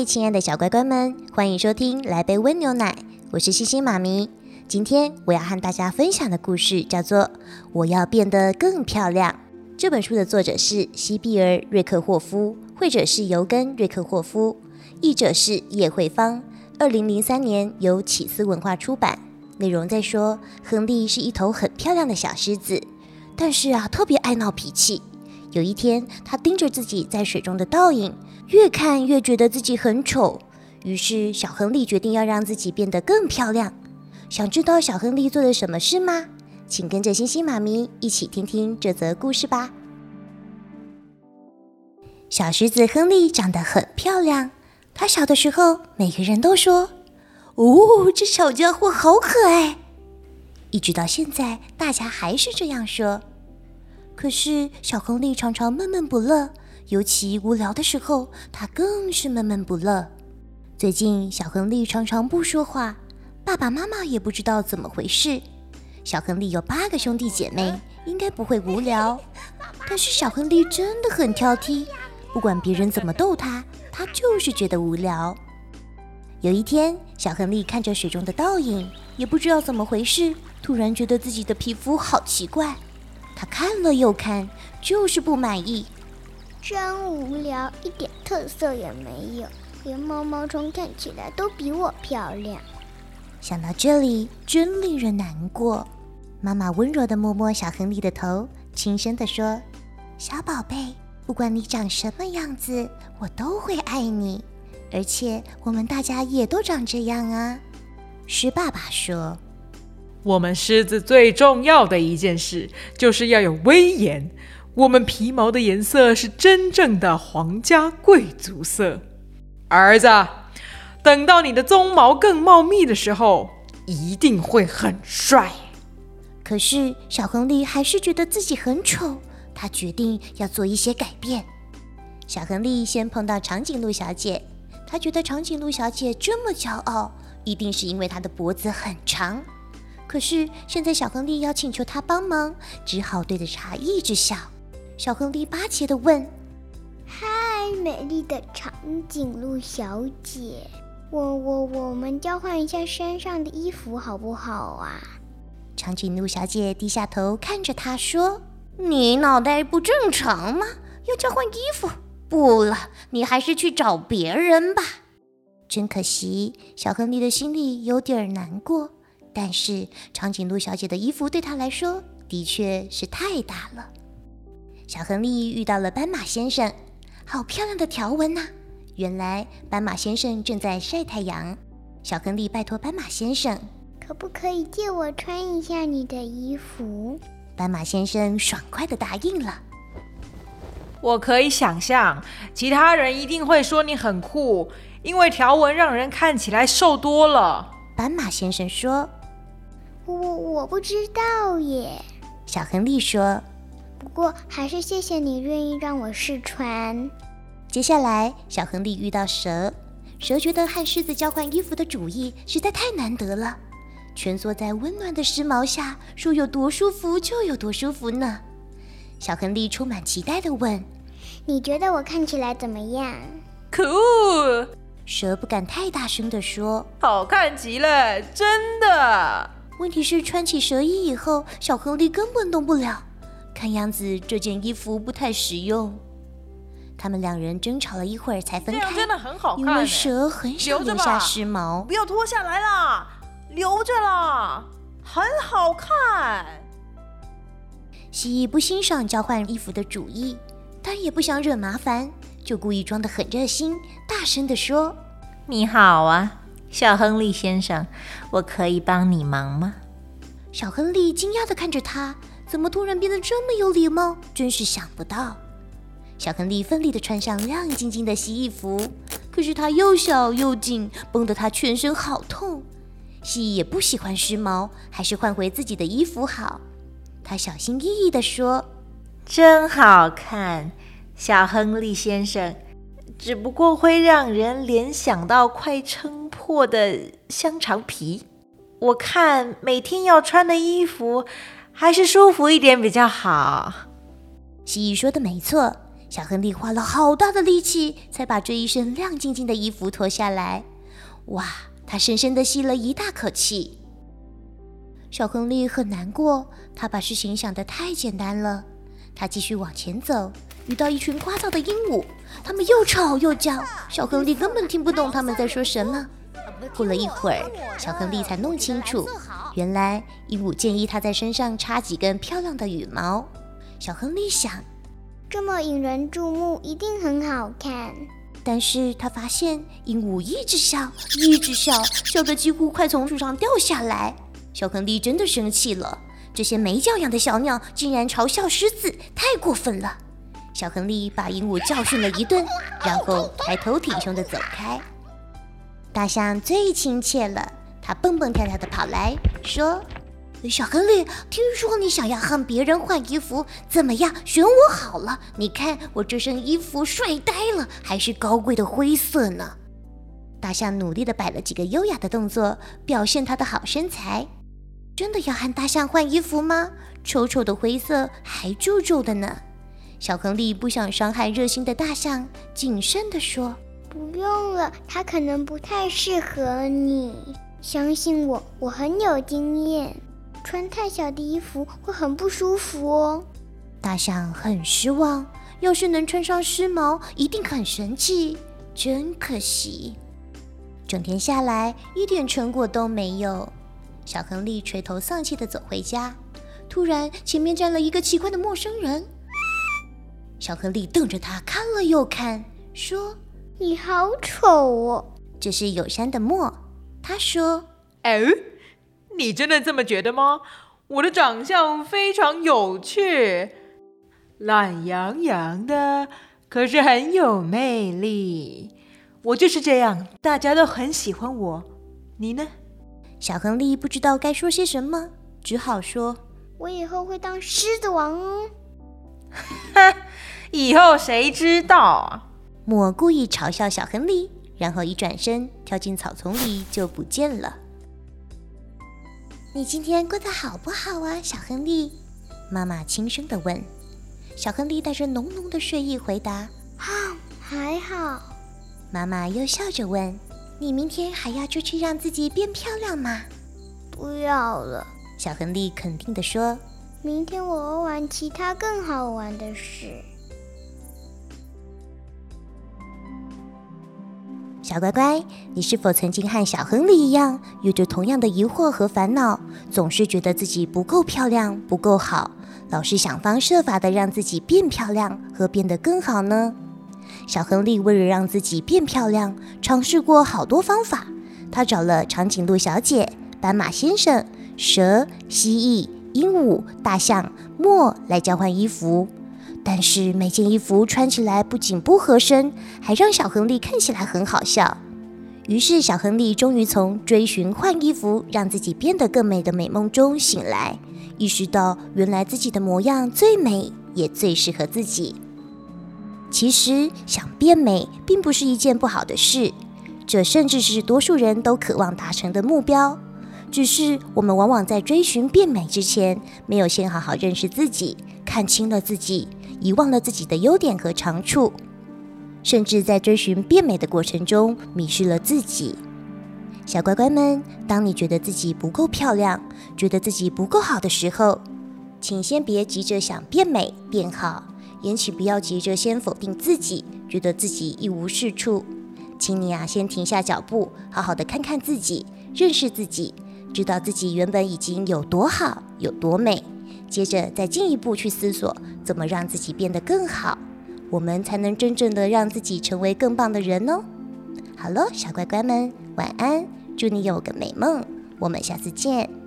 嗨，亲爱的小乖乖们，欢迎收听《来杯温牛奶》，我是星星妈咪。今天我要和大家分享的故事叫做《我要变得更漂亮》。这本书的作者是西比尔·瑞克霍夫，绘者是尤根·瑞克霍夫，译者是叶慧芳。二零零三年由启思文化出版。内容在说，亨利是一头很漂亮的小狮子，但是啊，特别爱闹脾气。有一天，他盯着自己在水中的倒影。越看越觉得自己很丑，于是小亨利决定要让自己变得更漂亮。想知道小亨利做了什么事吗？请跟着星星妈咪一起听听这则故事吧。小狮子亨利长得很漂亮，他小的时候每个人都说：“哦，这小家伙好可爱。”一直到现在，大家还是这样说。可是小亨利常常闷闷不乐。尤其无聊的时候，他更是闷闷不乐。最近，小亨利常常不说话，爸爸妈妈也不知道怎么回事。小亨利有八个兄弟姐妹，应该不会无聊。但是小亨利真的很挑剔，不管别人怎么逗他，他就是觉得无聊。有一天，小亨利看着水中的倒影，也不知道怎么回事，突然觉得自己的皮肤好奇怪。他看了又看，就是不满意。真无聊，一点特色也没有，连毛毛虫看起来都比我漂亮。想到这里，真令人难过。妈妈温柔地摸摸小亨利的头，轻声地说：“小宝贝，不管你长什么样子，我都会爱你。而且我们大家也都长这样啊。”狮爸爸说：“我们狮子最重要的一件事，就是要有威严。”我们皮毛的颜色是真正的皇家贵族色，儿子，等到你的鬃毛更茂密的时候，一定会很帅。可是小亨利还是觉得自己很丑，他决定要做一些改变。小亨利先碰到长颈鹿小姐，他觉得长颈鹿小姐这么骄傲，一定是因为她的脖子很长。可是现在小亨利要请求他帮忙，只好对着茶一直笑。小亨利巴结的问：“嗨，美丽的长颈鹿小姐，我我我们交换一下身上的衣服好不好啊？”长颈鹿小姐低下头看着他说：“你脑袋不正常吗？要交换衣服？不了，你还是去找别人吧。”真可惜，小亨利的心里有点难过。但是长颈鹿小姐的衣服对她来说的确是太大了。小亨利遇到了斑马先生，好漂亮的条纹呐！原来斑马先生正在晒太阳。小亨利拜托斑马先生，可不可以借我穿一下你的衣服？斑马先生爽快的答应了。我可以想象，其他人一定会说你很酷，因为条纹让人看起来瘦多了。斑马先生说：“我我不知道耶。”小亨利说。不过，还是谢谢你愿意让我试穿。接下来，小亨利遇到蛇，蛇觉得和狮子交换衣服的主意实在太难得了。蜷缩在温暖的时髦下，说有多舒服就有多舒服呢。小亨利充满期待地问：“你觉得我看起来怎么样？”“可恶！”蛇不敢太大声地说，“好看极了，真的。”问题是穿起蛇衣以后，小亨利根本动不了。看样子这件衣服不太实用。他们两人争吵了一会儿才分开。真的很好看，因为蛇很想留下湿毛。不要脱下来啦，留着啦，很好看。蜥蜴不欣赏交换衣服的主意，但也不想惹麻烦，就故意装得很热心，大声地说：“你好啊，小亨利先生，我可以帮你忙吗？”小亨利惊讶地看着他。怎么突然变得这么有礼貌？真是想不到。小亨利奋力地穿上亮晶晶的蜥蜴服，可是它又小又紧，绷得他全身好痛。蜥蜴也不喜欢时髦，还是换回自己的衣服好。他小心翼翼地说：“真好看，小亨利先生。只不过会让人联想到快撑破的香肠皮。我看每天要穿的衣服，还是舒服一点比较好。”蜥蜴说的没错。小亨利花了好大的力气，才把这一身亮晶晶的衣服脱下来。哇，他深深地吸了一大口气。小亨利很难过，他把事情想得太简单了。他继续往前走，遇到一群聒噪的鹦鹉，他们又吵又叫，小亨利根本听不懂他们在说什么。过了一会儿，小亨利才弄清楚，原来鹦鹉建议他在身上插几根漂亮的羽毛。小亨利想。这么引人注目，一定很好看。但是他发现鹦鹉一直笑，一直笑，笑得几乎快从树上掉下来。小亨利真的生气了，这些没教养的小鸟竟然嘲笑狮子，太过分了。小亨利把鹦鹉教训了一顿，然后抬头挺胸的走开。大象最亲切了，它蹦蹦跳跳的跑来说。小亨利，听说你想要和别人换衣服，怎么样？选我好了。你看我这身衣服帅呆了，还是高贵的灰色呢。大象努力的摆了几个优雅的动作，表现他的好身材。真的要和大象换衣服吗？丑丑的灰色还皱皱的呢。小亨利不想伤害热心的大象，谨慎地说：“不用了，它可能不太适合你。相信我，我很有经验。”穿太小的衣服会很不舒服哦。大象很失望，要是能穿上狮毛，一定很神气。真可惜，整天下来一点成果都没有。小亨利垂头丧气地走回家，突然前面站了一个奇怪的陌生人。小亨利瞪着他看了又看，说：“你好丑哦。”这是友善的墨。他说：“哎。”你真的这么觉得吗？我的长相非常有趣，懒洋洋的，可是很有魅力。我就是这样，大家都很喜欢我。你呢？小亨利不知道该说些什么，只好说：“我以后会当狮子王哦。”哈以后谁知道啊？莫故意嘲笑小亨利，然后一转身跳进草丛里就不见了。你今天过得好不好啊，小亨利？妈妈轻声地问。小亨利带着浓浓的睡意回答：“啊，还好。”妈妈又笑着问：“你明天还要出去让自己变漂亮吗？”“不要了。”小亨利肯定地说。“明天我会玩其他更好玩的事。”小乖乖，你是否曾经和小亨利一样，有着同样的疑惑和烦恼，总是觉得自己不够漂亮、不够好，老是想方设法的让自己变漂亮和变得更好呢？小亨利为了让自己变漂亮，尝试过好多方法。他找了长颈鹿小姐、斑马先生、蛇、蜥蜴、鹦鹉、大象、墨来交换衣服。但是每件衣服穿起来不仅不合身，还让小亨利看起来很好笑。于是小亨利终于从追寻换衣服让自己变得更美的美梦中醒来，意识到原来自己的模样最美，也最适合自己。其实想变美并不是一件不好的事，这甚至是多数人都渴望达成的目标。只是我们往往在追寻变美之前，没有先好好认识自己，看清了自己。遗忘了自己的优点和长处，甚至在追寻变美的过程中迷失了自己。小乖乖们，当你觉得自己不够漂亮，觉得自己不够好的时候，请先别急着想变美变好，也请不要急着先否定自己，觉得自己一无是处。请你啊，先停下脚步，好好的看看自己，认识自己，知道自己原本已经有多好，有多美。接着再进一步去思索，怎么让自己变得更好，我们才能真正的让自己成为更棒的人哦。好了，小乖乖们，晚安，祝你有个美梦，我们下次见。